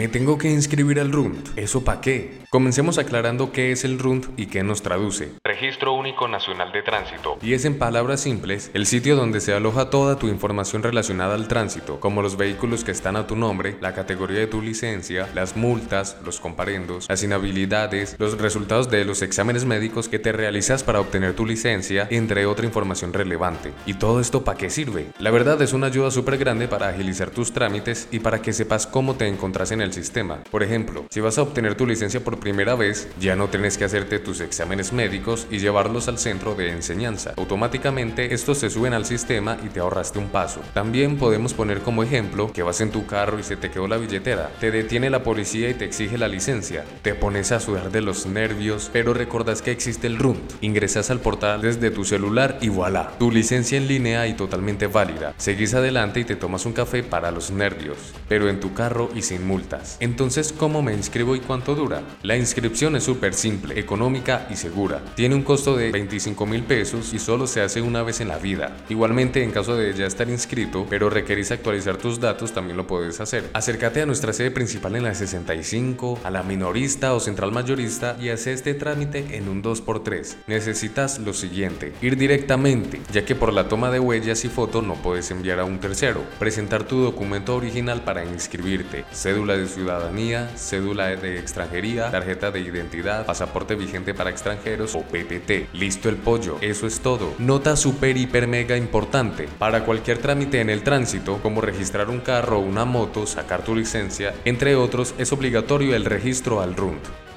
Me tengo que inscribir al RUND. ¿Eso para qué? Comencemos aclarando qué es el RUND y qué nos traduce. Registro Único Nacional de Tránsito. Y es en palabras simples el sitio donde se aloja toda tu información relacionada al tránsito, como los vehículos que están a tu nombre, la categoría de tu licencia, las multas, los comparendos, las inhabilidades, los resultados de los exámenes médicos que te realizas para obtener tu licencia, entre otra información relevante. ¿Y todo esto para qué sirve? La verdad es una ayuda súper grande para agilizar tus trámites y para que sepas cómo te encontrás en el sistema. Por ejemplo, si vas a obtener tu licencia por primera vez, ya no tienes que hacerte tus exámenes médicos y llevarlos al centro de enseñanza. Automáticamente estos se suben al sistema y te ahorraste un paso. También podemos poner como ejemplo que vas en tu carro y se te quedó la billetera. Te detiene la policía y te exige la licencia. Te pones a sudar de los nervios, pero recordas que existe el RUND. Ingresas al portal desde tu celular y voilà, tu licencia en línea y totalmente válida. Seguís adelante y te tomas un café para los nervios, pero en tu carro y sin multa. Entonces, ¿cómo me inscribo y cuánto dura? La inscripción es súper simple, económica y segura. Tiene un costo de 25 mil pesos y solo se hace una vez en la vida. Igualmente, en caso de ya estar inscrito, pero requerís actualizar tus datos, también lo puedes hacer. Acércate a nuestra sede principal en la 65, a la minorista o central mayorista y haz este trámite en un 2x3. Necesitas lo siguiente, ir directamente, ya que por la toma de huellas y fotos no puedes enviar a un tercero. Presentar tu documento original para inscribirte, cédula de de ciudadanía, cédula de extranjería, tarjeta de identidad, pasaporte vigente para extranjeros o PPT. Listo el pollo, eso es todo. Nota super hiper mega importante. Para cualquier trámite en el tránsito, como registrar un carro o una moto, sacar tu licencia, entre otros, es obligatorio el registro al RUND.